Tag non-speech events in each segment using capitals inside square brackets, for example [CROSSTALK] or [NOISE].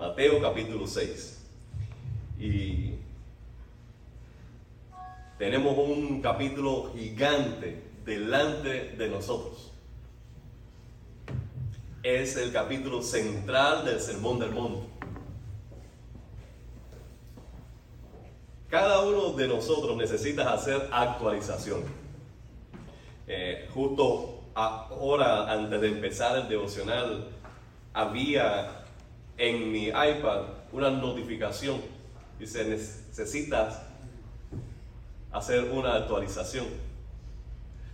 Mateo capítulo 6. Y tenemos un capítulo gigante delante de nosotros. Es el capítulo central del Sermón del Monte. Cada uno de nosotros necesita hacer actualización. Eh, justo ahora, antes de empezar el devocional, había en mi iPad una notificación. Dice, necesitas hacer una actualización.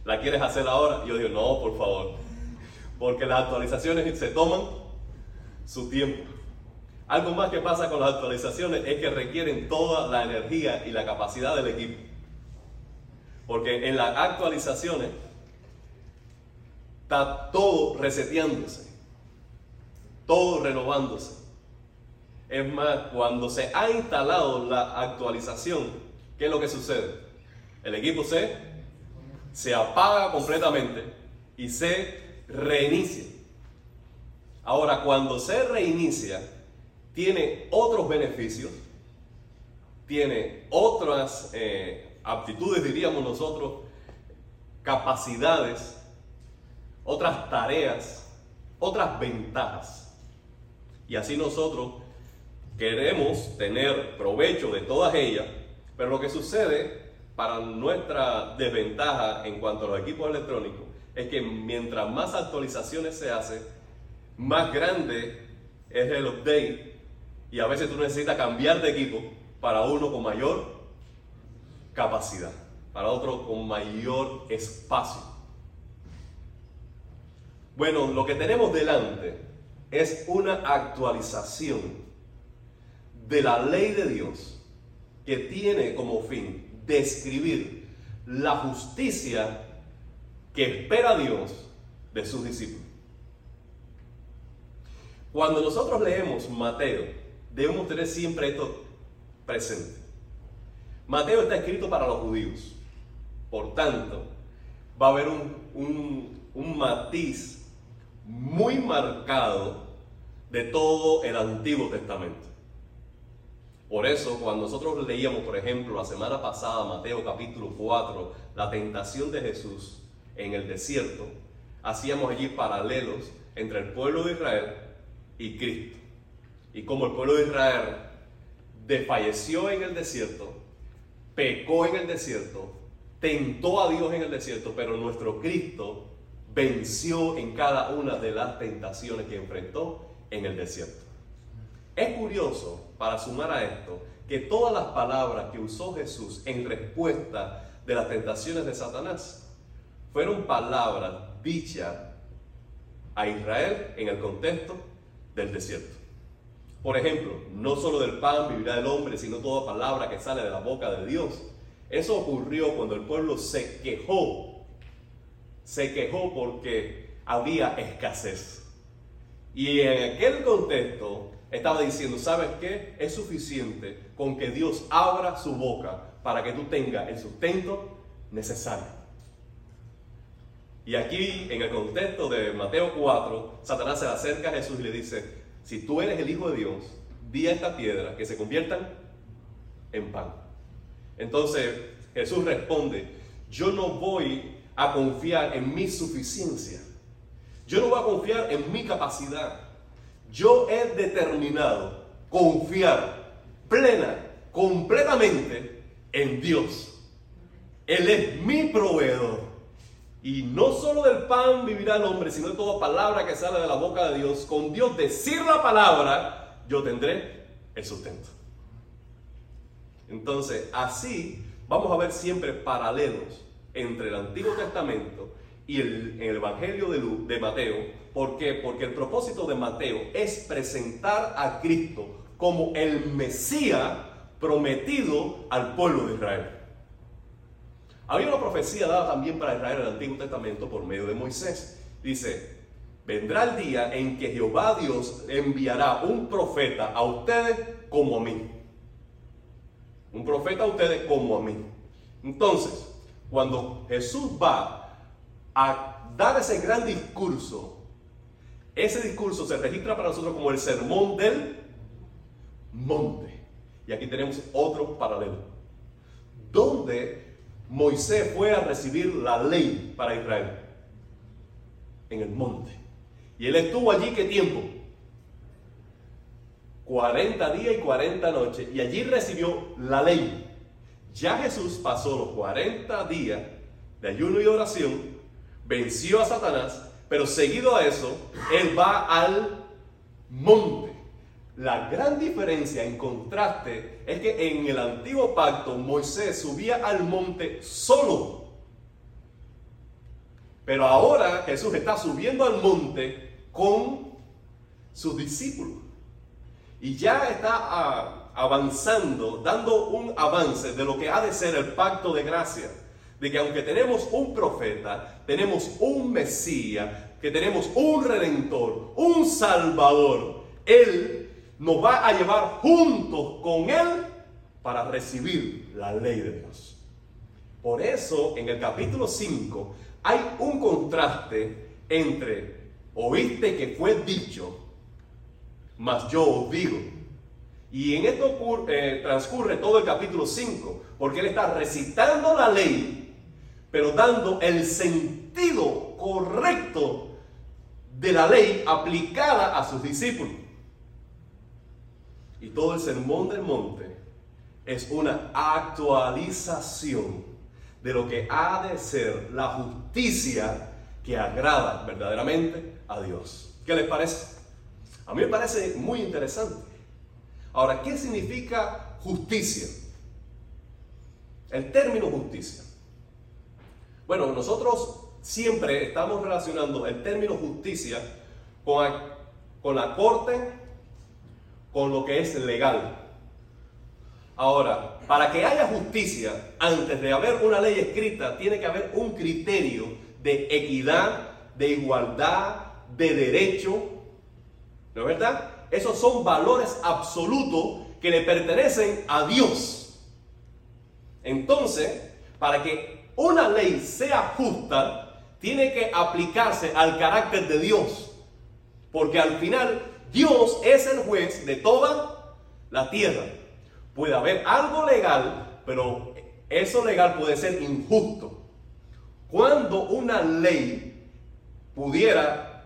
¿La quieres hacer ahora? yo digo, no, por favor. Porque las actualizaciones se toman su tiempo. Algo más que pasa con las actualizaciones es que requieren toda la energía y la capacidad del equipo. Porque en las actualizaciones está todo reseteándose, todo renovándose. Es más, cuando se ha instalado la actualización, ¿qué es lo que sucede? El equipo se, se apaga completamente y se reinicia. Ahora, cuando se reinicia, tiene otros beneficios, tiene otras eh, aptitudes, diríamos nosotros, capacidades, otras tareas, otras ventajas. Y así nosotros queremos tener provecho de todas ellas, pero lo que sucede para nuestra desventaja en cuanto a los equipos electrónicos es que mientras más actualizaciones se hacen, más grande es el update y a veces tú necesitas cambiar de equipo para uno con mayor capacidad, para otro con mayor espacio. Bueno, lo que tenemos delante es una actualización de la ley de Dios que tiene como fin describir la justicia que espera Dios de sus discípulos. Cuando nosotros leemos Mateo, debemos tener siempre esto presente. Mateo está escrito para los judíos. Por tanto, va a haber un, un matiz muy marcado de todo el Antiguo Testamento. Por eso, cuando nosotros leíamos, por ejemplo, la semana pasada, Mateo capítulo 4, la tentación de Jesús en el desierto, hacíamos allí paralelos entre el pueblo de Israel y Cristo. Y como el pueblo de Israel desfalleció en el desierto, pecó en el desierto, tentó a Dios en el desierto, pero nuestro Cristo venció en cada una de las tentaciones que enfrentó en el desierto. Es curioso, para sumar a esto, que todas las palabras que usó Jesús en respuesta de las tentaciones de Satanás fueron palabras dichas a Israel en el contexto del desierto. Por ejemplo, no solo del pan vivirá el hombre, sino toda palabra que sale de la boca de Dios. Eso ocurrió cuando el pueblo se quejó. Se quejó porque había escasez. Y en aquel contexto, estaba diciendo, ¿sabes qué? Es suficiente con que Dios abra su boca para que tú tengas el sustento necesario. Y aquí, en el contexto de Mateo 4, Satanás se acerca a Jesús y le dice, si tú eres el Hijo de Dios, di a esta piedra que se conviertan en pan. Entonces Jesús responde, yo no voy a confiar en mi suficiencia. Yo no voy a confiar en mi capacidad. Yo he determinado confiar plena, completamente en Dios. Él es mi proveedor. Y no solo del pan vivirá el hombre, sino de toda palabra que sale de la boca de Dios. Con Dios decir la palabra, yo tendré el sustento. Entonces, así vamos a ver siempre paralelos entre el Antiguo Testamento y el, el Evangelio de, de Mateo ¿Por qué? Porque el propósito de Mateo es presentar a Cristo como el Mesías prometido al pueblo de Israel. Había una profecía dada también para Israel en el Antiguo Testamento por medio de Moisés. Dice, vendrá el día en que Jehová Dios enviará un profeta a ustedes como a mí. Un profeta a ustedes como a mí. Entonces, cuando Jesús va a dar ese gran discurso ese discurso se registra para nosotros como el sermón del monte. Y aquí tenemos otro paralelo. ¿Dónde Moisés fue a recibir la ley para Israel? En el monte. Y él estuvo allí qué tiempo? 40 días y 40 noches. Y allí recibió la ley. Ya Jesús pasó los 40 días de ayuno y oración, venció a Satanás, pero seguido a eso, él va al monte. La gran diferencia en contraste es que en el antiguo pacto Moisés subía al monte solo. Pero ahora Jesús está subiendo al monte con sus discípulos. Y ya está ah, avanzando, dando un avance de lo que ha de ser el pacto de gracia. De que aunque tenemos un profeta, tenemos un Mesías, que tenemos un redentor, un salvador, Él nos va a llevar juntos con Él para recibir la ley de Dios. Por eso en el capítulo 5 hay un contraste entre oíste que fue dicho, mas yo os digo. Y en esto eh, transcurre todo el capítulo 5, porque él está recitando la ley, pero dando el sentido correcto de la ley aplicada a sus discípulos. Y todo el sermón del monte es una actualización de lo que ha de ser la justicia que agrada verdaderamente a Dios. ¿Qué les parece? A mí me parece muy interesante. Ahora, ¿qué significa justicia? El término justicia. Bueno, nosotros siempre estamos relacionando el término justicia con, con la corte, con lo que es legal. Ahora, para que haya justicia, antes de haber una ley escrita, tiene que haber un criterio de equidad, de igualdad, de derecho. ¿No es verdad? Esos son valores absolutos que le pertenecen a Dios. Entonces, para que una ley sea justa, tiene que aplicarse al carácter de Dios. Porque al final Dios es el juez de toda la tierra. Puede haber algo legal, pero eso legal puede ser injusto. Cuando una ley pudiera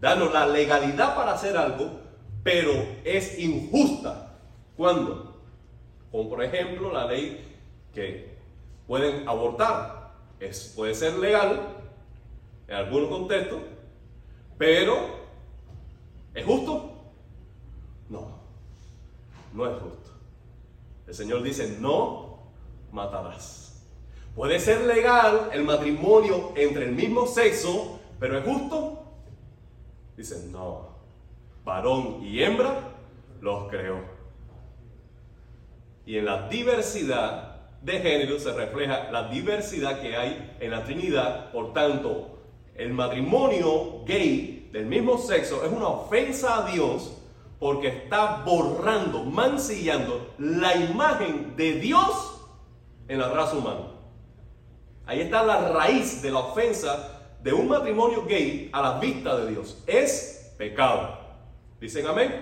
darnos la legalidad para hacer algo, pero es injusta. ¿Cuándo? Como por ejemplo la ley que pueden abortar. Es, puede ser legal, en algunos contextos, pero ¿es justo? No, no es justo. El Señor dice, no matarás. Puede ser legal el matrimonio entre el mismo sexo, pero ¿es justo? Dice, no, varón y hembra los creó. Y en la diversidad de género se refleja la diversidad que hay en la Trinidad, por tanto, el matrimonio gay del mismo sexo es una ofensa a Dios porque está borrando, mancillando la imagen de Dios en la raza humana. Ahí está la raíz de la ofensa de un matrimonio gay a la vista de Dios. Es pecado. ¿Dicen amén?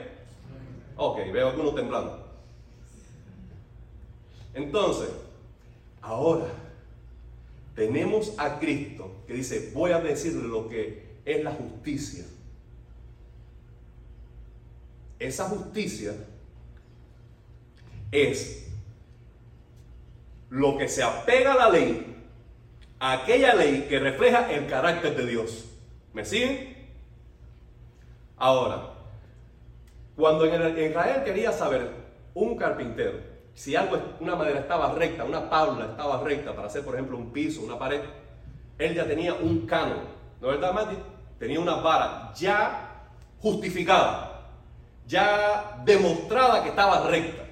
Ok, veo algunos temblando. Entonces, ahora tenemos a Cristo que dice, voy a decirle lo que es la justicia. Esa justicia es lo que se apega a la ley, a aquella ley que refleja el carácter de Dios. ¿Me siguen? Ahora, cuando en Israel quería saber un carpintero si algo, una madera estaba recta, una tabla estaba recta para hacer, por ejemplo, un piso, una pared, él ya tenía un cano, ¿no es verdad, Mati? Tenía una vara ya justificada, ya demostrada que estaba recta.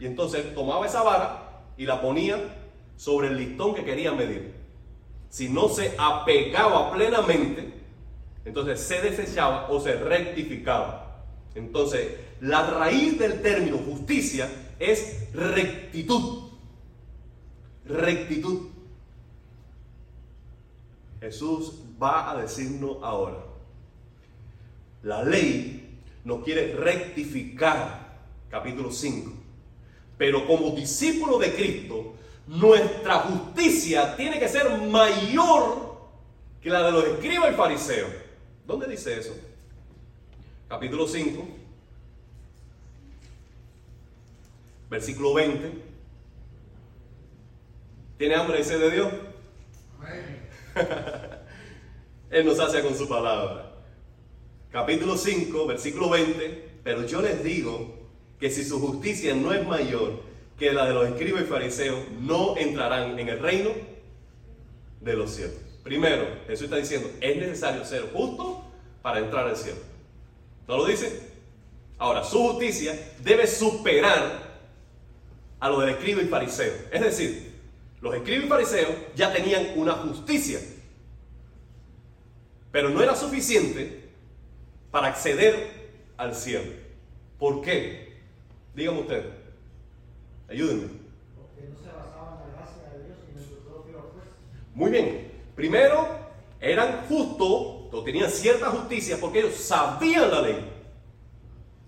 Y entonces él tomaba esa vara y la ponía sobre el listón que quería medir. Si no se apegaba plenamente, entonces se desechaba o se rectificaba. Entonces, la raíz del término justicia es rectitud. Rectitud. Jesús va a decirnos ahora, la ley nos quiere rectificar capítulo 5. Pero como discípulo de Cristo, nuestra justicia tiene que ser mayor que la de los escribas y fariseos. ¿Dónde dice eso? Capítulo 5, versículo 20. ¿Tiene hambre ese de Dios? Él nos hace con su palabra. Capítulo 5, versículo 20. Pero yo les digo que si su justicia no es mayor que la de los escribas y fariseos, no entrarán en el reino de los cielos. Primero, Jesús está diciendo, es necesario ser justo para entrar al cielo. ¿No lo dice? Ahora, su justicia debe superar a lo del escriba y fariseo. Es decir, los escribas y fariseos ya tenían una justicia, pero no era suficiente para acceder al cielo. ¿Por qué? Dígame usted. Ayúdenme. Porque no se basaban en la gracia de Dios y en su propio. Muy bien. Primero, eran justos, tenían cierta justicia porque ellos sabían la ley.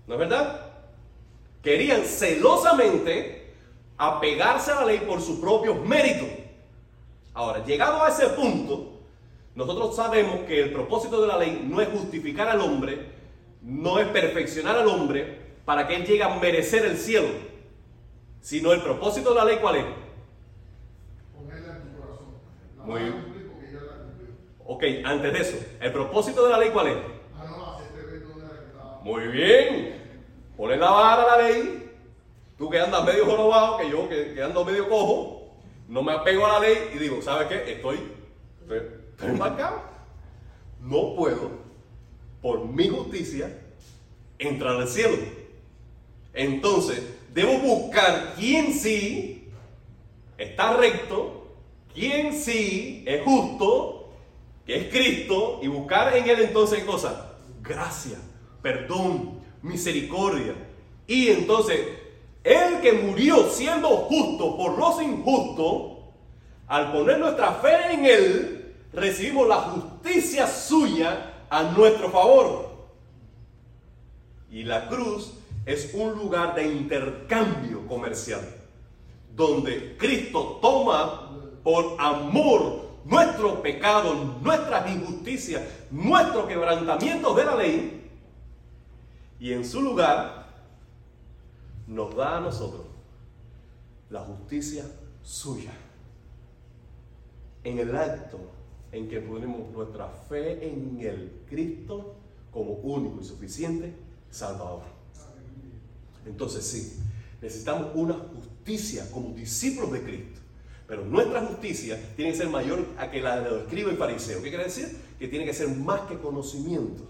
¿No es verdad? Querían celosamente apegarse a la ley por sus propios méritos. Ahora, llegado a ese punto, nosotros sabemos que el propósito de la ley no es justificar al hombre, no es perfeccionar al hombre para que él llegue a merecer el cielo, sino el propósito de la ley, ¿cuál es? Ponerla en tu corazón. Muy bien. Ok, antes de eso, ¿el propósito de la ley cuál es? Ah, Muy bien. Poner la vara a la ley. Tú que andas medio jorobado, que yo que, ando medio cojo, no me apego a la ley y digo, ¿sabes qué? Estoy, estoy, estoy embarcado. No puedo, por mi justicia, entrar al cielo. Entonces, debo buscar quién sí está recto, quién sí es justo, que es Cristo, y buscar en Él entonces cosa, gracia, perdón, misericordia. Y entonces, el que murió siendo justo por los injustos, al poner nuestra fe en Él, recibimos la justicia suya a nuestro favor. Y la cruz es un lugar de intercambio comercial, donde Cristo toma por amor nuestro pecado, nuestras injusticias, nuestro quebrantamiento de la ley, y en su lugar nos da a nosotros la justicia suya. En el acto en que ponemos nuestra fe en el Cristo como único y suficiente Salvador. Entonces sí, necesitamos una justicia como discípulos de Cristo. Pero nuestra justicia tiene que ser mayor a que la de los escribas y fariseos. ¿Qué quiere decir? Que tiene que ser más que conocimiento.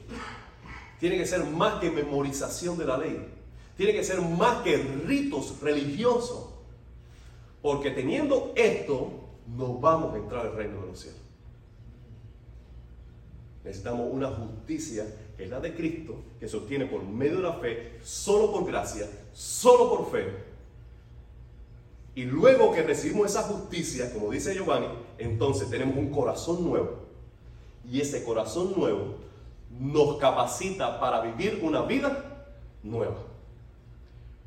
Tiene que ser más que memorización de la ley. Tiene que ser más que ritos religiosos. Porque teniendo esto, no vamos a entrar al reino de los cielos. Necesitamos una justicia que es la de Cristo, que se obtiene por medio de la fe, solo por gracia, solo por fe. Y luego que recibimos esa justicia, como dice Giovanni, entonces tenemos un corazón nuevo. Y ese corazón nuevo nos capacita para vivir una vida nueva.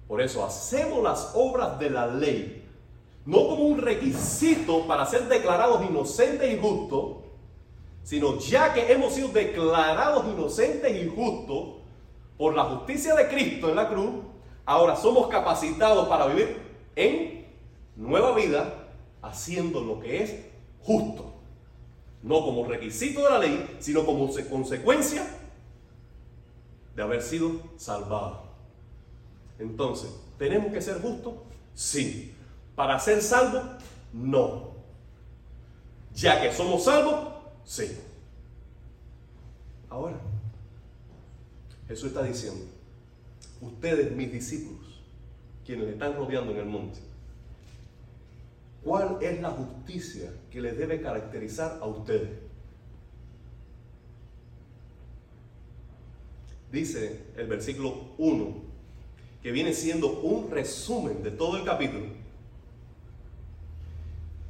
Por eso hacemos las obras de la ley, no como un requisito para ser declarados inocentes y justos, sino ya que hemos sido declarados inocentes y justos por la justicia de Cristo en la cruz, ahora somos capacitados para vivir en nueva vida haciendo lo que es justo. No como requisito de la ley, sino como consecuencia de haber sido salvados. Entonces, ¿tenemos que ser justos? Sí. ¿Para ser salvos? No. Ya que somos salvos, Sí. Ahora, Jesús está diciendo, ustedes mis discípulos, quienes le están rodeando en el monte, ¿cuál es la justicia que les debe caracterizar a ustedes? Dice el versículo 1, que viene siendo un resumen de todo el capítulo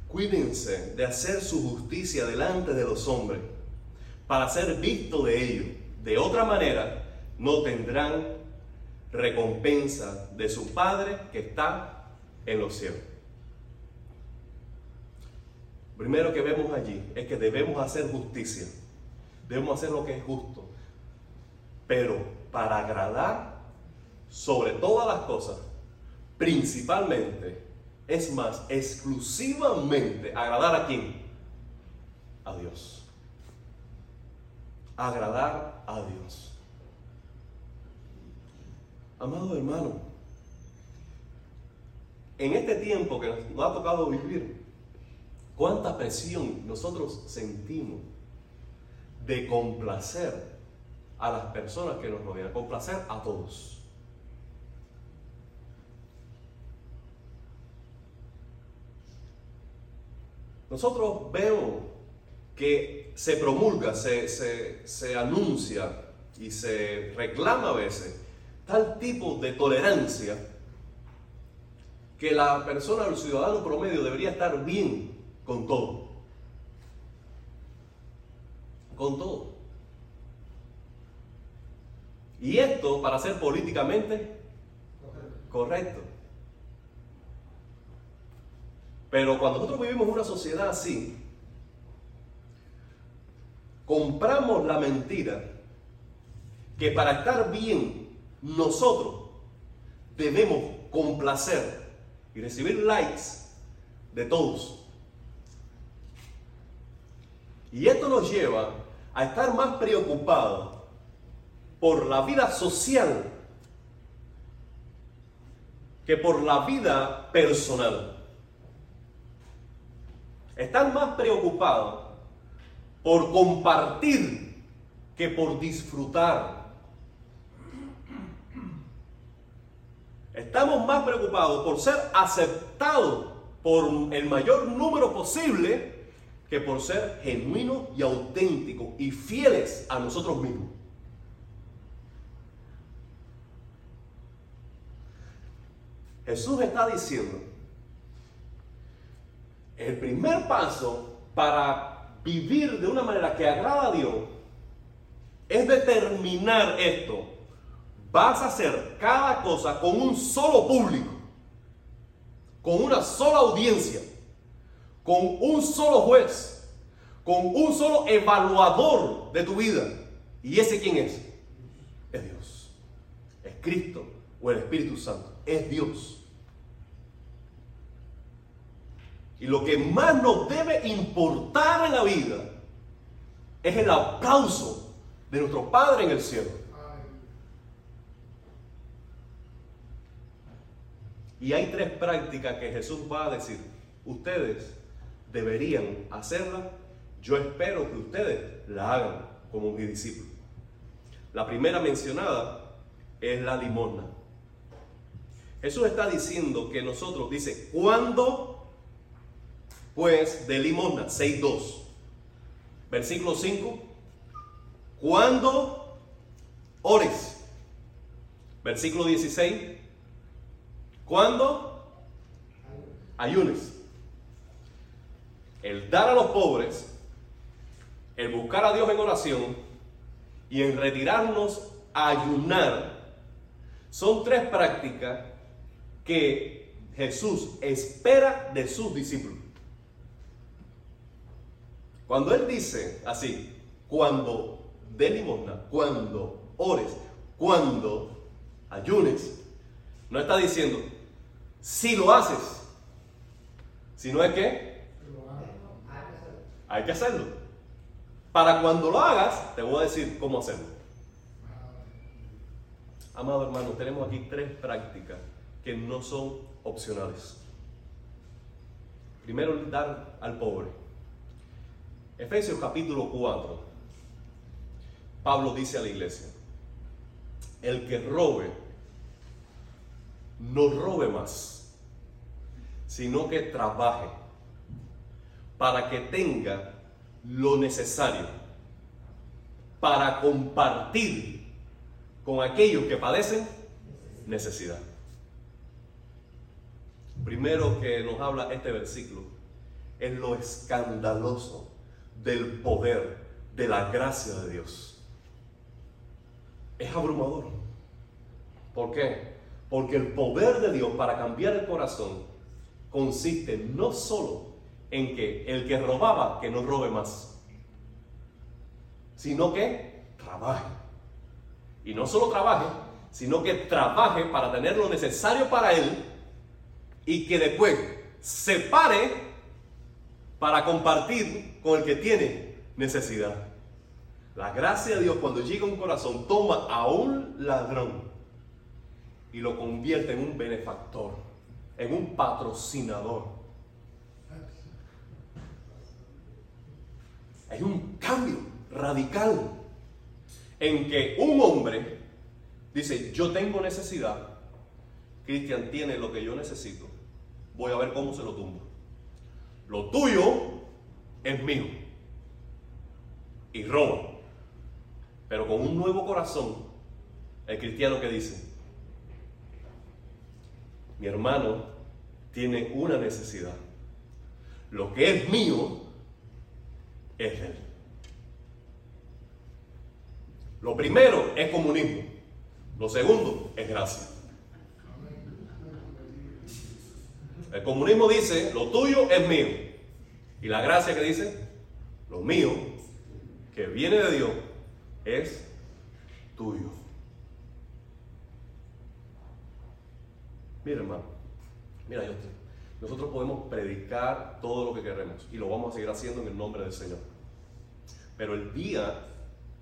Cuídense de hacer su justicia delante de los hombres para ser visto de ellos. De otra manera, no tendrán recompensa de su Padre que está en los cielos. Primero que vemos allí es que debemos hacer justicia, debemos hacer lo que es justo, pero para agradar sobre todas las cosas, principalmente, es más, exclusivamente agradar a quién? A Dios. Agradar a Dios. Amado hermano, en este tiempo que nos ha tocado vivir, cuánta presión nosotros sentimos de complacer a las personas que nos rodean, complacer a todos. Nosotros vemos que se promulga, se, se anuncia y se reclama a veces tal tipo de tolerancia que la persona, el ciudadano promedio debería estar bien con todo. Con todo. Y esto para ser políticamente correcto. Pero cuando nosotros vivimos en una sociedad así, compramos la mentira que para estar bien nosotros debemos complacer y recibir likes de todos. Y esto nos lleva a estar más preocupados por la vida social que por la vida personal. Están más preocupados por compartir que por disfrutar. Estamos más preocupados por ser aceptados por el mayor número posible que por ser genuinos y auténticos y fieles a nosotros mismos. Jesús está diciendo, el primer paso para vivir de una manera que agrada a Dios es determinar esto vas a hacer cada cosa con un solo público, con una sola audiencia, con un solo juez, con un solo evaluador de tu vida. ¿Y ese quién es? Es Dios. Es Cristo o el Espíritu Santo. Es Dios. Y lo que más nos debe importar en la vida es el aplauso de nuestro Padre en el cielo. Y hay tres prácticas que Jesús va a decir, ustedes deberían hacerlas, yo espero que ustedes la hagan como mi discípulo. La primera mencionada es la limosna. Jesús está diciendo que nosotros, dice, ¿cuándo pues de limosna? 6.2. Versículo 5. ¿Cuándo ores? Versículo 16. ¿Cuándo? Ayunes. El dar a los pobres, el buscar a Dios en oración y en retirarnos a ayunar son tres prácticas que Jesús espera de sus discípulos. Cuando Él dice así, cuando de limosna, cuando ores, cuando ayunes, no está diciendo, si lo haces, sino es que hay que hacerlo. Para cuando lo hagas, te voy a decir cómo hacerlo. Amado hermano, tenemos aquí tres prácticas que no son opcionales. Primero, dar al pobre. Efesios capítulo 4. Pablo dice a la iglesia, el que robe, no robe más sino que trabaje para que tenga lo necesario para compartir con aquellos que padecen necesidad. Primero que nos habla este versículo es lo escandaloso del poder, de la gracia de Dios. Es abrumador. ¿Por qué? Porque el poder de Dios para cambiar el corazón consiste no solo en que el que robaba, que no robe más, sino que trabaje. Y no solo trabaje, sino que trabaje para tener lo necesario para él y que después se pare para compartir con el que tiene necesidad. La gracia de Dios cuando llega a un corazón toma a un ladrón y lo convierte en un benefactor, en un patrocinador. Hay un cambio radical en que un hombre dice, yo tengo necesidad, Cristian tiene lo que yo necesito, voy a ver cómo se lo tumbo. Lo tuyo es mío. Y roba. Pero con un nuevo corazón, el cristiano que dice, mi hermano tiene una necesidad. Lo que es mío es él. Lo primero es comunismo. Lo segundo es gracia. El comunismo dice, lo tuyo es mío. Y la gracia que dice, lo mío, que viene de Dios, es tuyo. Mira, hermano, mira, yo nosotros podemos predicar todo lo que queremos y lo vamos a seguir haciendo en el nombre del Señor. Pero el día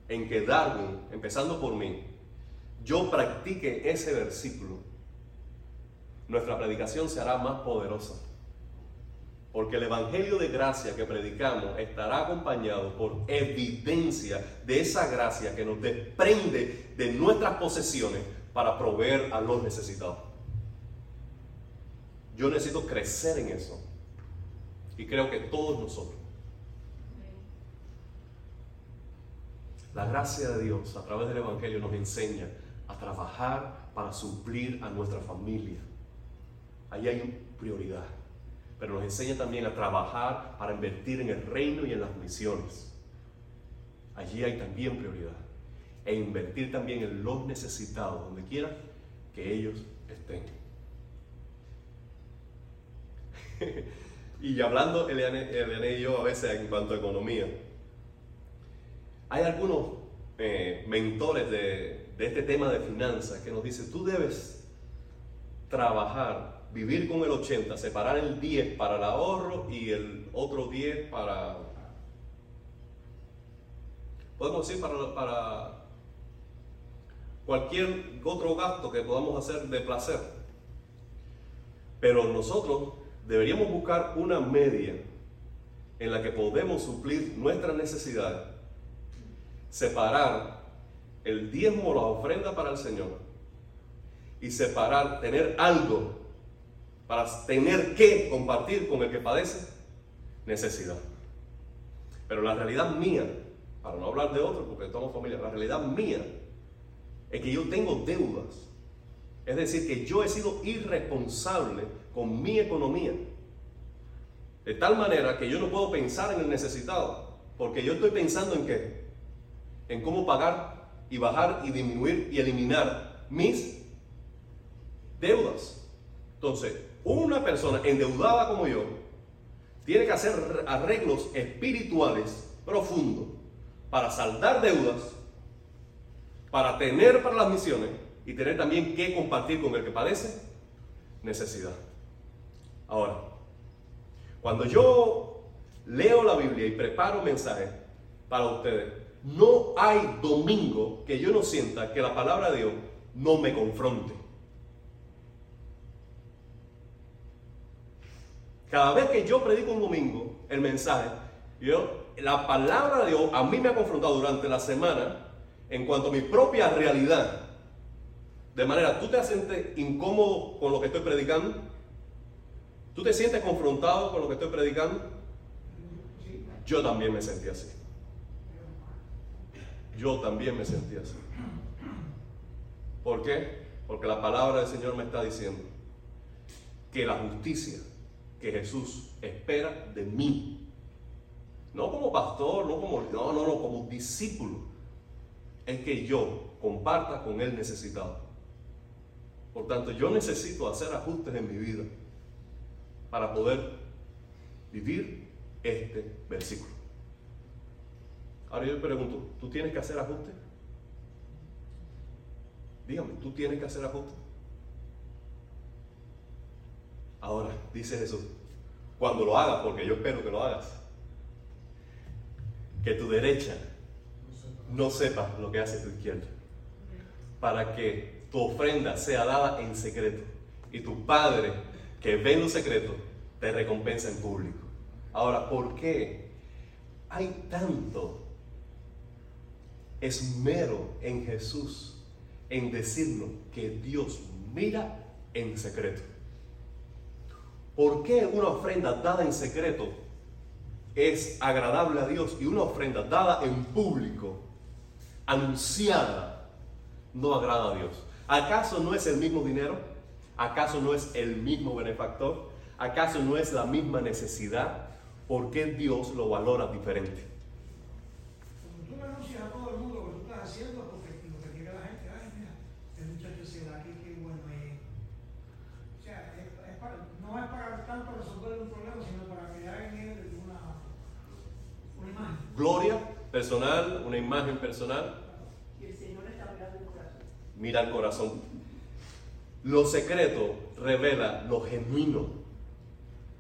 en que Darwin, empezando por mí, yo practique ese versículo, nuestra predicación se hará más poderosa. Porque el Evangelio de gracia que predicamos estará acompañado por evidencia de esa gracia que nos desprende de nuestras posesiones para proveer a los necesitados. Yo necesito crecer en eso. Y creo que todos nosotros. La gracia de Dios a través del Evangelio nos enseña a trabajar para suplir a nuestra familia. Ahí hay prioridad. Pero nos enseña también a trabajar para invertir en el reino y en las misiones. Allí hay también prioridad. E invertir también en los necesitados, donde quiera que ellos estén. [LAUGHS] y hablando Eliane, y yo a veces en cuanto a economía, hay algunos eh, mentores de, este tema de finanzas que nos dicen, tú debes trabajar, vivir con el 80, separar el 10 para el ahorro y el otro 10 para, podemos decir, para cualquier otro gasto que podamos hacer de placer. Pero nosotros deberíamos buscar una media en la que podemos suplir nuestras necesidades separar el diezmo, la ofrenda para el Señor y separar, tener algo para tener que compartir con el que padece necesidad. Pero la realidad mía, para no hablar de otros porque somos familia, la realidad mía es que yo tengo deudas. Es decir, que yo he sido irresponsable con mi economía. De tal manera que yo no puedo pensar en el necesitado, porque yo estoy pensando en qué? en cómo pagar y bajar y disminuir y eliminar mis deudas. Entonces, una persona endeudada como yo tiene que hacer arreglos espirituales profundos para saldar deudas, para tener para las misiones y tener también que compartir con el que padece necesidad. Ahora, cuando yo leo la Biblia y preparo mensajes para ustedes, no hay domingo que yo no sienta que la palabra de Dios no me confronte. Cada vez que yo predico un domingo el mensaje, yo, la palabra de Dios a mí me ha confrontado durante la semana en cuanto a mi propia realidad. De manera, ¿tú te sientes incómodo con lo que estoy predicando? ¿Tú te sientes confrontado con lo que estoy predicando? Yo también me sentí así yo también me sentí así. ¿Por qué? Porque la palabra del Señor me está diciendo que la justicia que Jesús espera de mí, no como pastor, no como, no, no, no, como discípulo, es que yo comparta con el necesitado. Por tanto, yo necesito hacer ajustes en mi vida para poder vivir este versículo. Ahora yo le pregunto, ¿tú tienes que hacer ajustes? Dígame, ¿tú tienes que hacer ajustes? Ahora, dice Jesús, cuando lo hagas, porque yo espero que lo hagas, que tu derecha no sepa lo que hace tu izquierda, para que tu ofrenda sea dada en secreto y tu Padre que ve en lo secreto te recompensa en público. Ahora, ¿por qué hay tanto esmero en Jesús en decirnos que Dios mira en secreto? ¿Por qué una ofrenda dada en secreto es agradable a Dios y una ofrenda dada en público, anunciada, no agrada a Dios? ¿Acaso no es el mismo dinero? ¿Acaso no es el mismo benefactor? ¿Acaso no es la misma necesidad? ¿Por qué Dios lo valora diferente? Cuando tú le anuncias a todo el mundo lo que tú estás haciendo, porque lo que quiere la gente, ay, mira, el muchacho se da aquí, qué bueno es. O sea, es, es para, no es para tanto resolver un problema, sino para crear en él una, una imagen. Gloria personal, una imagen personal, Y el Señor está mirando el corazón. mira el corazón. Lo secreto revela lo genuino,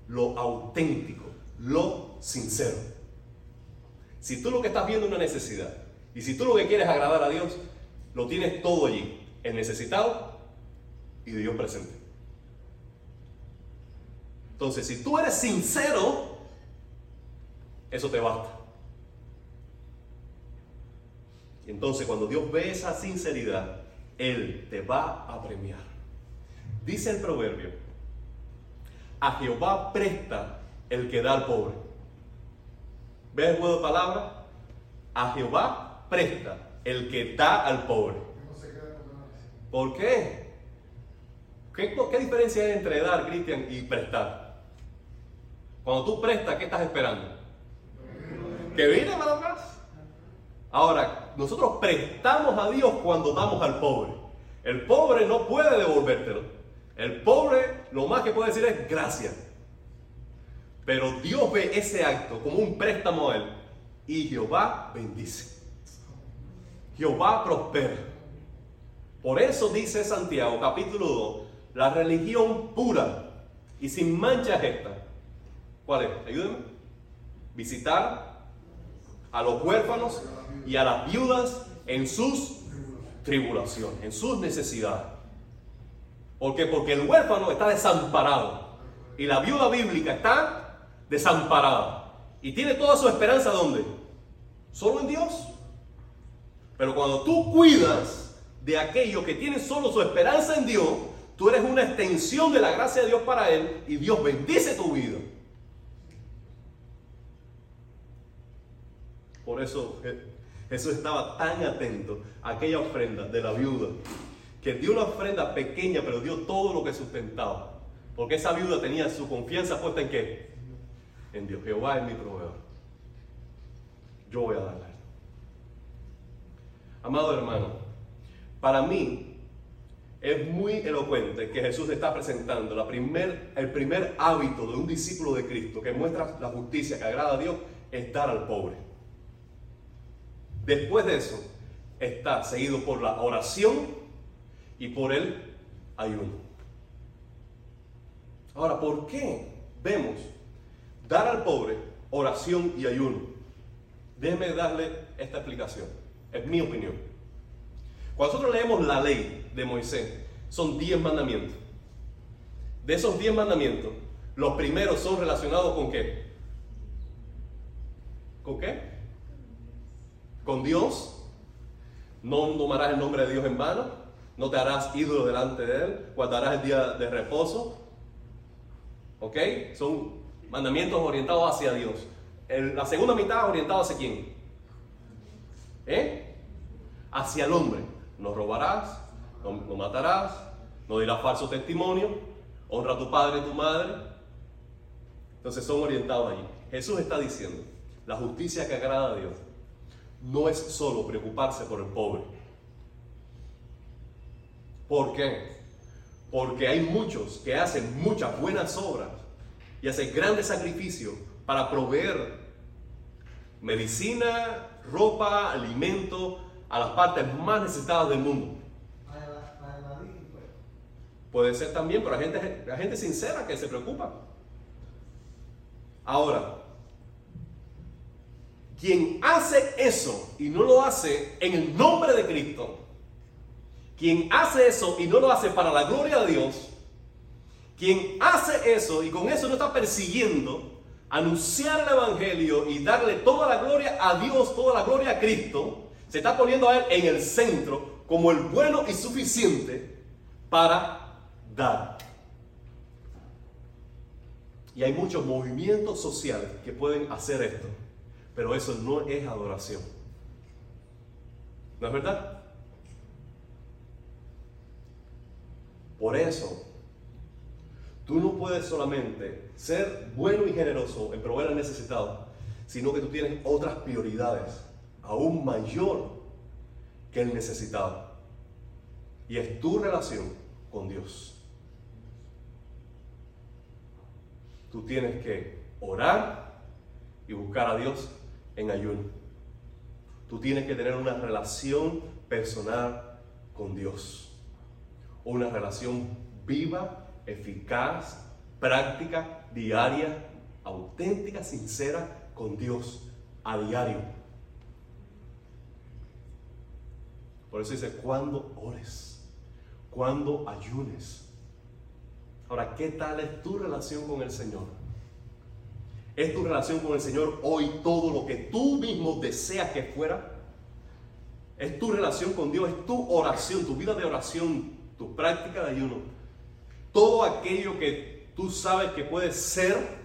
lo auténtico, lo sincero. Si tú lo que estás viendo es una necesidad y si tú lo que quieres es agradar a Dios, lo tienes todo allí, el necesitado y Dios presente. Entonces, si tú eres sincero, eso te basta. Entonces cuando Dios ve esa sinceridad, Él te va a premiar. Dice el proverbio, a Jehová presta el que da al pobre. ¿Ves el juego de palabras? A Jehová presta el que da al pobre. ¿Por qué? ¿Qué, diferencia hay entre dar, Cristian, y prestar? Cuando tú prestas, ¿qué estás esperando? Que viene para atrás. Ahora, nosotros prestamos a Dios cuando damos al pobre. El pobre no puede devolvértelo. El pobre lo más que puede decir es gracias. Pero Dios ve ese acto como un préstamo a él. Y Jehová bendice. Jehová prospera. Por eso dice Santiago capítulo 2, la religión pura y sin mancha es esta. ¿Cuál es? Ayúdenme. Visitar a los huérfanos y a las viudas en sus tribulaciones, en sus necesidades. ¿Por qué? Porque el huérfano está desamparado y la viuda bíblica está desamparada y tiene toda su esperanza ¿dónde? Solo en Dios. Pero cuando tú cuidas de aquello que tiene solo su esperanza en Dios, tú eres una extensión de la gracia de Dios para él y Dios bendice tu vida. Por eso Jesús estaba tan atento a aquella ofrenda de la viuda, que dio una ofrenda pequeña, pero dio todo lo que sustentaba. Porque esa viuda tenía su confianza puesta en qué? En Dios. Jehová es mi proveedor. Yo voy a darle. Amado hermano, para mí es muy elocuente que Jesús está presentando la primer, el primer hábito de un discípulo de Cristo que muestra la justicia que agrada a Dios es dar al pobre. Después de eso, está seguido por la oración y por el ayuno. Ahora, ¿por qué vemos dar al pobre oración y ayuno? Déjeme darle esta explicación. Es mi opinión. Cuando nosotros leemos la ley de Moisés, son 10 mandamientos. De esos 10 mandamientos, los primeros son relacionados con qué? ¿Con qué? con Dios, no tomarás el nombre de Dios en vano, no te harás ídolo delante de Él, guardarás el día de reposo. ¿Ok? Son mandamientos orientados hacia Dios. La segunda mitad orientada hacia quién? ¿Eh? Hacia el hombre. No robarás, no, no matarás, no dirás falso testimonio, honra a tu padre y tu madre. Entonces son orientados allí. Jesús está diciendo, la justicia que agrada a Dios no es solo preocuparse por el pobre. ¿Por qué? Porque hay muchos que hacen muchas buenas obras y hacen grandes sacrificios para proveer medicina, ropa, alimento a las partes más necesitadas del mundo. Puede ser también, pero hay gente, hay gente sincera que se preocupa. Ahora, quien hace eso y no lo hace en el nombre de Cristo, quien hace eso y no lo hace para la gloria de Dios, quien hace eso y con eso no está persiguiendo anunciar el Evangelio y darle toda la gloria a Dios, toda la gloria a Cristo, se está poniendo a Él en el centro como el bueno y suficiente para dar. Y hay muchos movimientos sociales que pueden hacer esto, pero eso no es adoración. ¿No es verdad? Por eso, tú no puedes solamente ser bueno y generoso en proveer al necesitado, sino que tú tienes otras prioridades aún mayor que el necesitado. Y es tu relación con Dios. Tú tienes que orar y buscar a Dios en ayuno. Tú tienes que tener una relación personal con Dios. Una relación viva, eficaz, práctica, diaria, auténtica, sincera con Dios a diario. Por eso dice, cuando ores, cuando ayunes. Ahora, ¿qué tal es tu relación con el Señor? ¿Es tu relación con el Señor hoy todo lo que tú mismo deseas que fuera? ¿Es tu relación con Dios? ¿Es tu oración, tu vida de oración, tu práctica de ayuno? Todo aquello que tú sabes que puede ser.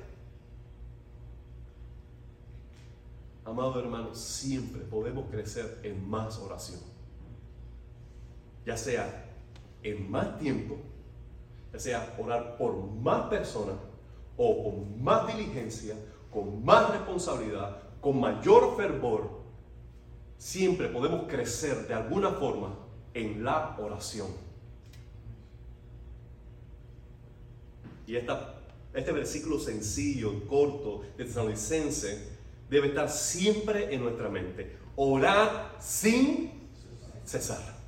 Amado hermano, siempre podemos crecer en más oración. Ya sea en más tiempo ya sea orar por más personas o con más diligencia, con más responsabilidad, con mayor fervor, siempre podemos crecer de alguna forma en la oración. Y este versículo sencillo, corto, de Tesalonicense, debe estar siempre en nuestra mente. Orar sin cesar.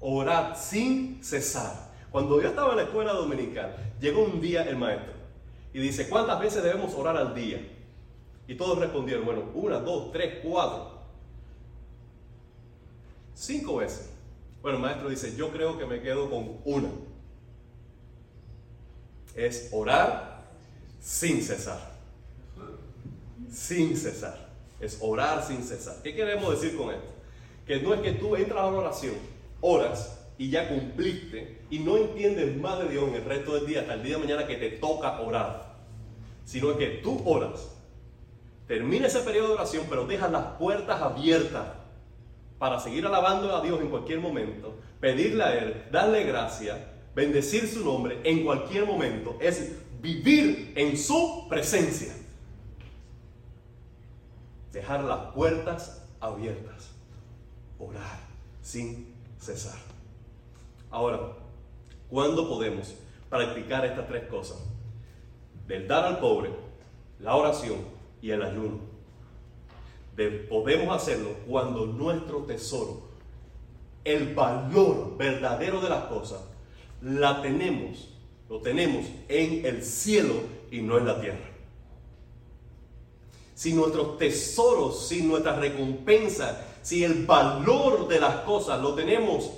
Orar sin cesar. Cuando yo estaba en la escuela dominical, llegó un día el maestro y dice, ¿cuántas veces debemos orar al día? Y todos respondieron, bueno, una, dos, tres, cuatro. Cinco veces. Bueno, el maestro dice, yo creo que me quedo con una. Es orar sin cesar. Sin cesar. Es orar sin cesar. ¿Qué queremos decir con esto? Que no es que tú entras a la oración, oras y ya cumpliste y no entiendes más de Dios en el resto del día hasta el día de mañana que te toca orar, sino que tú oras, termina ese periodo de oración, pero dejas las puertas abiertas para seguir alabando a Dios en cualquier momento, pedirle a Él, darle gracia, bendecir su nombre en cualquier momento, es vivir en su presencia. Dejar las puertas abiertas, orar sin cesar. Ahora, ¿cuándo podemos practicar estas tres cosas? Del dar al pobre, la oración y el ayuno. podemos hacerlo cuando nuestro tesoro, el valor verdadero de las cosas, la tenemos, lo tenemos en el cielo y no en la tierra. Si nuestros tesoros, si nuestra recompensa, si el valor de las cosas lo tenemos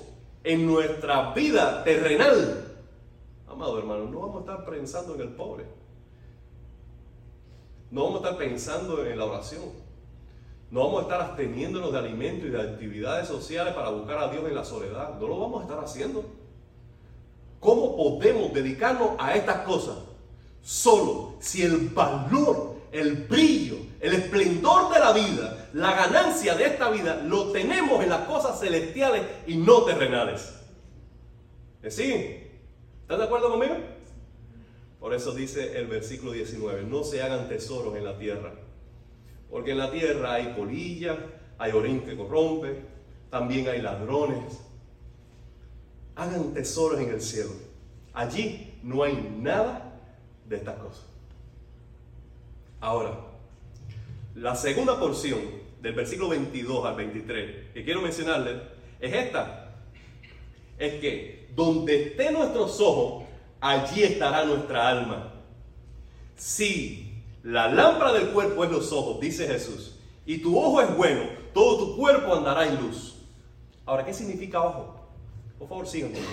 en nuestra vida terrenal, amado hermano, no vamos a estar pensando en el pobre. No vamos a estar pensando en la oración. No vamos a estar absteniéndonos de alimentos y de actividades sociales para buscar a Dios en la soledad. No lo vamos a estar haciendo. ¿Cómo podemos dedicarnos a estas cosas? Solo si el valor, el brillo, el esplendor de la vida, la ganancia de esta vida, lo tenemos en las cosas celestiales y no terrenales. ¿Sí? ¿Están de acuerdo conmigo? Por eso dice el versículo 19, no se hagan tesoros en la tierra, porque en la tierra hay polilla, hay orín que corrompe, también hay ladrones. Hagan tesoros en el cielo, Allí no hay nada de estas cosas. Ahora, la segunda porción del versículo 22 al 23 que quiero mencionarles es esta. Es que donde estén nuestros ojos, allí estará nuestra alma. Si la lámpara del cuerpo es los ojos, dice Jesús, y tu ojo es bueno, todo tu cuerpo andará en luz. Ahora, ¿qué significa ojo? Por favor, sigan conmigo.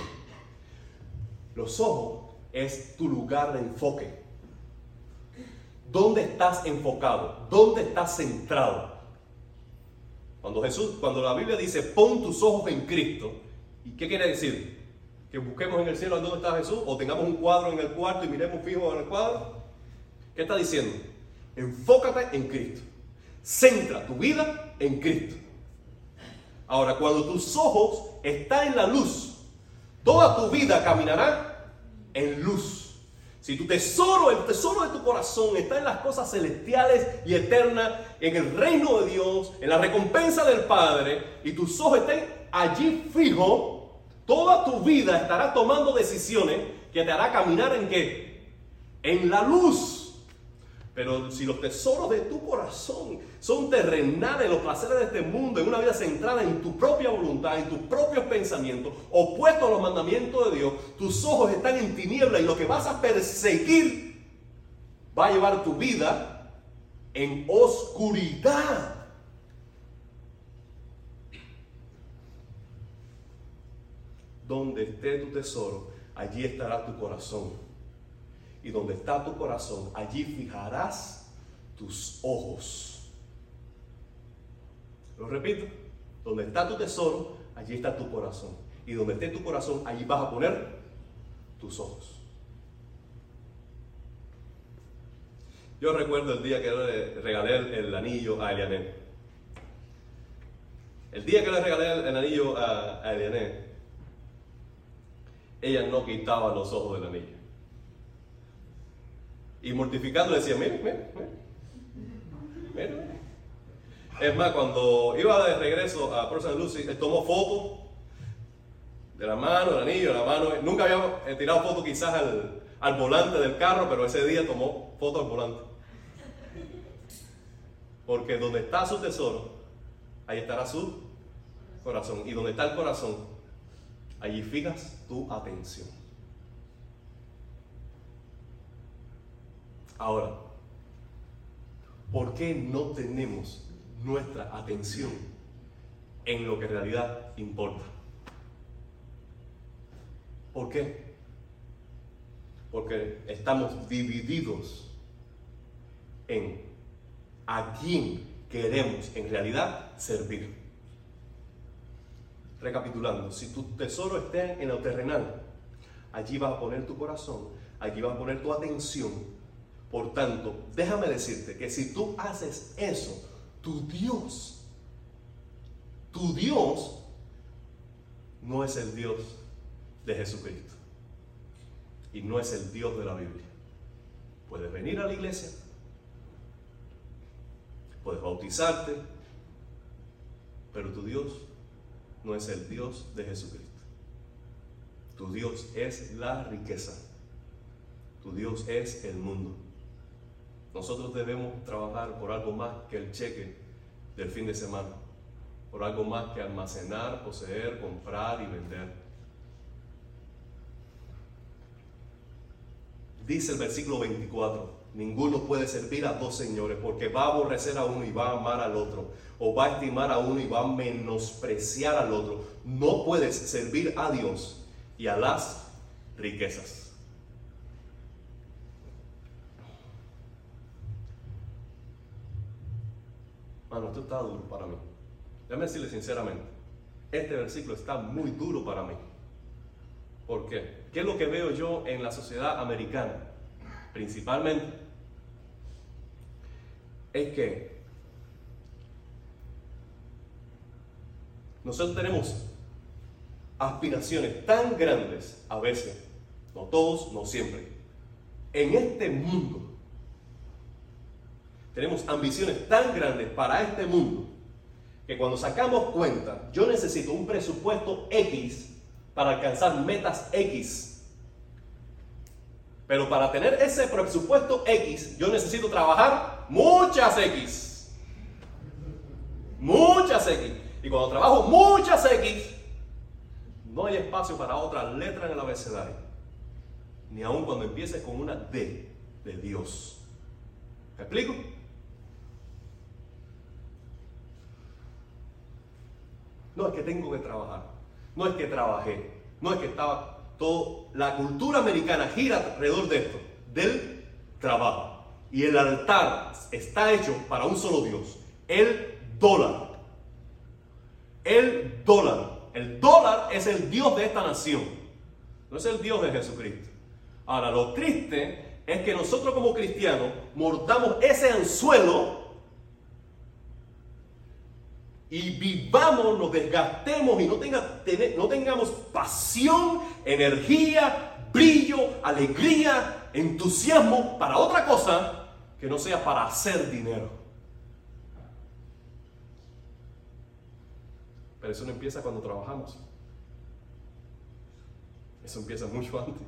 Los ojos es tu lugar de enfoque. ¿Dónde estás enfocado? ¿Dónde estás centrado? Cuando Jesús, cuando la Biblia dice, pon tus ojos en Cristo, ¿y qué quiere decir? Que busquemos en el cielo dónde está Jesús o tengamos un cuadro en el cuarto y miremos fijo en el cuadro. ¿Qué está diciendo? Enfócate en Cristo. Centra tu vida en Cristo. Ahora, cuando tus ojos están en la luz, toda tu vida caminará en luz. Si tu tesoro, el tesoro de tu corazón está en las cosas celestiales y eternas, en el reino de Dios, en la recompensa del Padre, y tus ojos estén allí fijos, toda tu vida estará tomando decisiones que te hará caminar en qué? En la luz. Pero si los tesoros de tu corazón son terrenales, los placeres de este mundo, en una vida centrada en tu propia voluntad, en tus propios pensamientos, opuestos a los mandamientos de Dios, tus ojos están en tiniebla y lo que vas a perseguir va a llevar tu vida en oscuridad. Donde esté tu tesoro, allí estará tu corazón y donde está tu corazón, allí fijarás tus ojos. Lo repito, donde está tu tesoro, allí está tu corazón. Y donde esté tu corazón, allí vas a poner tus ojos. Yo recuerdo el día que le regalé el, anillo a Eliané. El día que le regalé el, anillo a, a Eliané, ella no quitaba los ojos del anillo. Y mortificando le decía, mire, mire, mire. Es más, cuando iba de regreso a Port St. Lucie, él tomó fotos de la mano, del anillo, de la mano. Nunca había tirado fotos quizás al, al volante del carro, pero ese día tomó fotos al volante. Porque donde está su tesoro, ahí estará su corazón. Y donde está el corazón, allí fijas tu atención. Ahora, ¿por qué no tenemos nuestra atención en lo que en realidad importa? ¿Por qué? Porque estamos divididos en a quién queremos en realidad servir. Recapitulando, si tu tesoro está en lo terrenal, allí vas a poner tu corazón, allí vas a poner tu atención por tanto, déjame decirte que si tú haces eso, tu Dios, tu Dios no es el Dios de Jesucristo. Y no es el Dios de la Biblia. Puedes venir a la iglesia, puedes bautizarte, pero tu Dios no es el Dios de Jesucristo. Tu Dios es la riqueza. Tu Dios es el mundo. Nosotros debemos trabajar por algo más que el cheque del fin de semana, por algo más que almacenar, poseer, comprar y vender. Dice el versículo 24, ninguno puede servir a dos señores porque va a aborrecer a uno y va a amar al otro, o va a estimar a uno y va a menospreciar al otro. No puedes servir a Dios y a las riquezas. Mano, esto está duro para mí. Déjame decirle sinceramente, este versículo está muy duro para mí. ¿Por qué? ¿Qué es lo que veo yo en la sociedad americana? Principalmente, es que nosotros tenemos aspiraciones tan grandes a veces, no todos, no siempre, en este mundo tenemos ambiciones tan grandes para este mundo que cuando sacamos cuenta, yo necesito un presupuesto X para alcanzar metas X. Pero para tener ese presupuesto X, yo necesito trabajar muchas X. Muchas X. Y cuando trabajo muchas X, no hay espacio para otra letra en el abecedario. Ni aun cuando empiece con una D de Dios. ¿Me explico? No es que tengo que trabajar. No es que trabajé. No es que estaba todo. La cultura americana gira alrededor de esto, del trabajo. Y el altar está hecho para un solo Dios, el dólar. El dólar. El dólar es el Dios de esta nación. No es el Dios de Jesucristo. Ahora, lo triste es que nosotros como cristianos mordamos ese anzuelo y vivamos, nos desgastemos y no, tenga, no tengamos pasión, energía, brillo, alegría, entusiasmo para otra cosa que no sea para hacer dinero. Pero eso no empieza cuando trabajamos. Eso empieza mucho antes.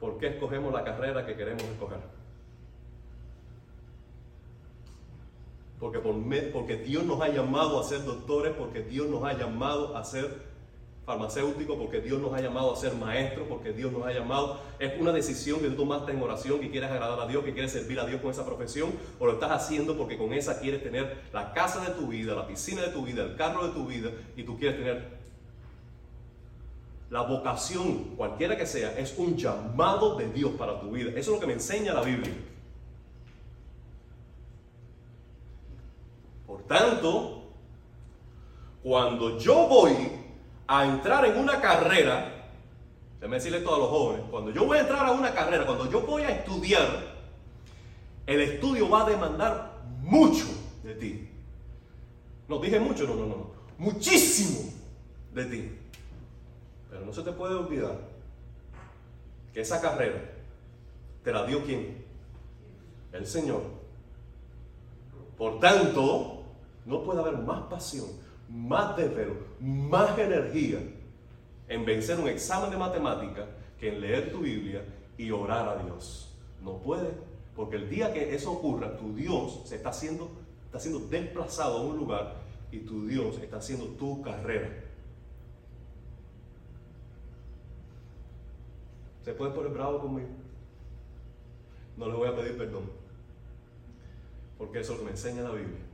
¿Por qué escogemos la carrera que queremos escoger? Porque, por, porque Dios nos ha llamado a ser doctores, porque Dios nos ha llamado a ser farmacéuticos, porque Dios nos ha llamado a ser maestros, porque Dios nos ha llamado. Es una decisión que tú tomaste en oración, que quieres agradar a Dios, que quieres servir a Dios con esa profesión, o lo estás haciendo porque con esa quieres tener la casa de tu vida, la piscina de tu vida, el carro de tu vida, y tú quieres tener la vocación, cualquiera que sea, es un llamado de Dios para tu vida. Eso es lo que me enseña la Biblia. Por tanto, cuando yo voy a entrar en una carrera, déjame decirle esto a los jóvenes, cuando yo voy a entrar a una carrera, cuando yo voy a estudiar, el estudio va a demandar mucho de ti. No dije mucho, no, no, no, muchísimo de ti. Pero no se te puede olvidar que esa carrera te la dio quién? El Señor. Por tanto, no puede haber más pasión, más desvelo, más energía en vencer un examen de matemática que en leer tu Biblia y orar a Dios. No puede, porque el día que eso ocurra, tu Dios se está haciendo, está siendo desplazado a un lugar y tu Dios está haciendo tu carrera. ¿Se puede poner bravo conmigo? No le voy a pedir perdón, porque eso es lo que me enseña la Biblia.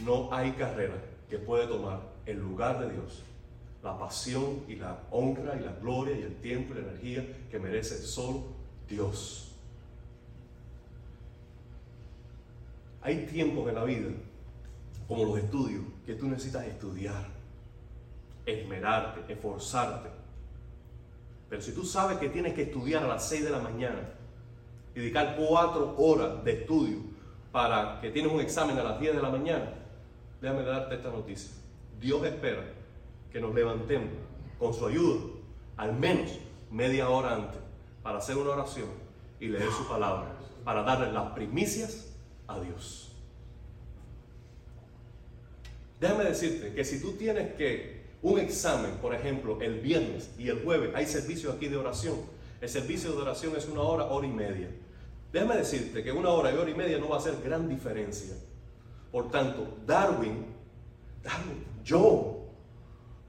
No hay carrera que puede tomar el lugar de Dios, la pasión y la honra y la gloria y el tiempo y la energía que merece solo Dios. Hay tiempos en la vida, como los estudios, que tú necesitas estudiar, esmerarte, esforzarte. Pero si tú sabes que tienes que estudiar a las 6 de la mañana, dedicar cuatro horas de estudio para que tienes un examen a las 10 de la mañana, déjame darte esta noticia. Dios espera que nos levantemos con su ayuda, al menos media hora antes, para hacer una oración y leer su palabra, para darle las primicias a Dios. Déjame decirte que si tú tienes que un examen, por ejemplo, el viernes y el jueves hay servicio aquí de oración, el servicio de oración es una hora, hora y media. Déjame decirte que una hora y hora y media no va a hacer gran diferencia. Por tanto, Darwin, Darwin, yo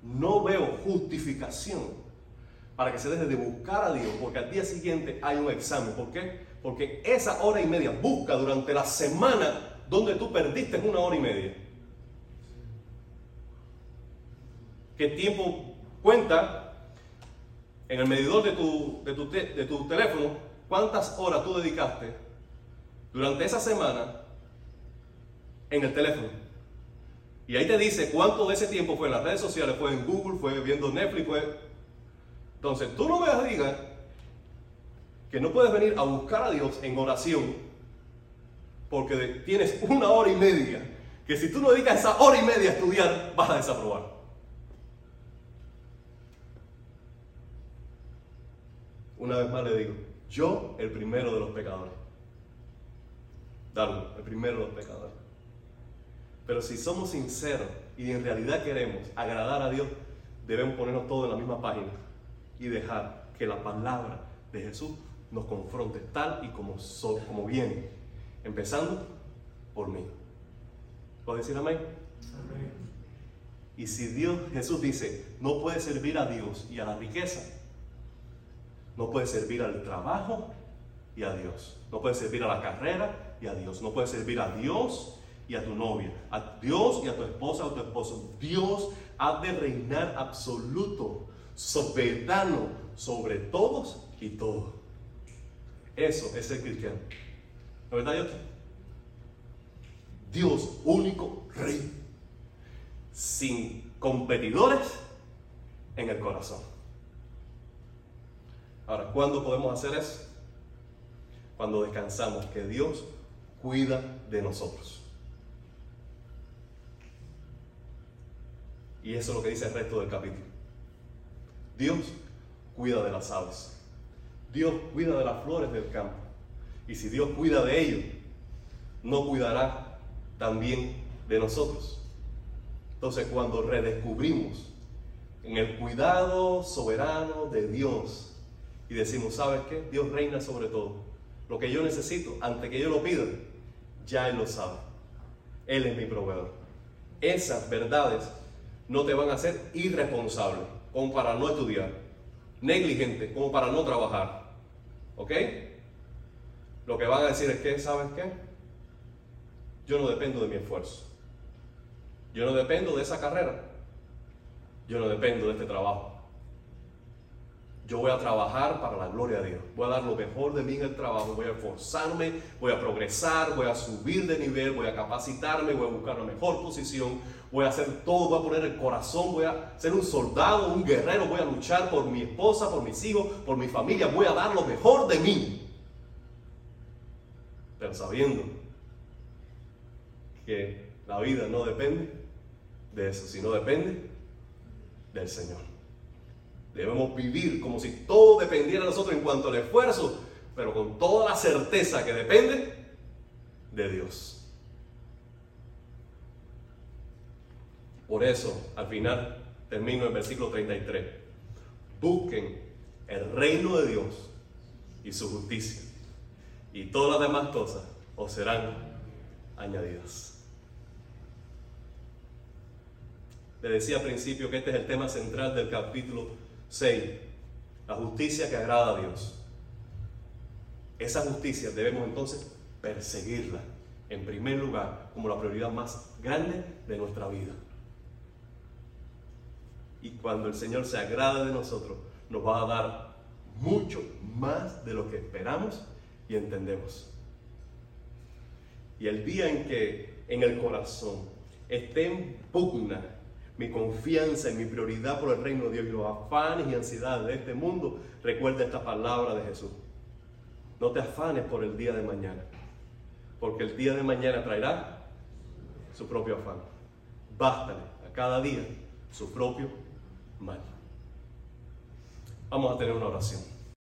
no veo justificación para que se deje de buscar a Dios, porque al día siguiente hay un examen. ¿Por qué? Porque esa hora y media busca durante la semana donde tú perdiste una hora y media. ¿Qué tiempo cuenta en el medidor de tu, de tu, de tu teléfono? ¿Cuántas horas tú dedicaste durante esa semana en el teléfono. Y ahí te dice cuánto de ese tiempo fue en las redes sociales, fue en Google, fue viendo Netflix, fue... Entonces, tú no me digas que no puedes venir a buscar a Dios en oración porque tienes una hora y media, que si tú no dedicas esa hora y media a estudiar, vas a desaprobar. Una vez más le digo, yo el primero de los pecadores. Darwin, el primero de los pecadores. Pero si somos sinceros y en realidad queremos agradar a Dios, debemos ponernos todos en la misma página. y dejar que la palabra de Jesús nos confronte tal y como, so- como viene, empezando por mí. ¿Puedes decir amén? Y si Dios, Jesús dice, no puede servir a Dios y a la riqueza, no puede servir al trabajo y a Dios, no puede servir a la carrera y a Dios, no puede servir a Dios y a tu novia, a Dios y a tu esposa o tu esposo. Dios ha de reinar absoluto, soberano sobre todos y todo. Eso es el cristiano. ¿No verdad, Dios? Dios único rey sin competidores en el corazón. Ahora, ¿cuándo podemos hacer eso? Cuando descansamos que Dios cuida de nosotros. Y eso es lo que dice el resto del capítulo. Dios cuida de las aves. Dios cuida de las flores del campo. Y si Dios cuida de ellos, no cuidará también de nosotros. Entonces cuando redescubrimos en el cuidado soberano de Dios y decimos, ¿sabes qué? Dios reina sobre todo. Lo que yo necesito, antes que yo lo pida, ya Él lo sabe. Él es mi proveedor. Esas verdades no te van a hacer irresponsable, como para no estudiar, negligente, como para no trabajar. ¿Ok? Lo que van a decir es que, ¿sabes qué? Yo no dependo de mi esfuerzo. Yo no dependo de esa carrera. Yo no dependo de este trabajo. Yo voy a trabajar para la gloria de Dios. Voy a dar lo mejor de mí en el trabajo. Voy a esforzarme, voy a progresar, voy a subir de nivel, voy a capacitarme, voy a buscar una mejor posición. Voy a hacer todo, voy a poner el corazón, voy a ser un soldado, un guerrero, voy a luchar por mi esposa, por mis hijos, por mi familia. Voy a dar lo mejor de mí. Pero sabiendo que la vida no depende de eso, sino depende del Señor. Debemos vivir como si todo dependiera de nosotros en cuanto al esfuerzo, pero con toda la certeza que depende de Dios. Por eso, al final, termino el versículo 33. Busquen el reino de Dios y su justicia, y todas las demás cosas os serán añadidas. Le decía al principio que este es el tema central del capítulo 6, la justicia que agrada a Dios. Esa justicia debemos entonces perseguirla en primer lugar como la prioridad más grande de nuestra vida. Y cuando el Señor se agrada de nosotros, nos va a dar mucho más de lo que esperamos y entendemos. Y el día en que en el corazón esté en pugna mi confianza y mi prioridad por el reino de Dios y los afanes y ansiedades de este mundo, recuerda esta palabra de Jesús. No te afanes por el día de mañana, porque el día de mañana traerá su propio afán. Bástale a cada día su propio mal. Vamos a tener una oración.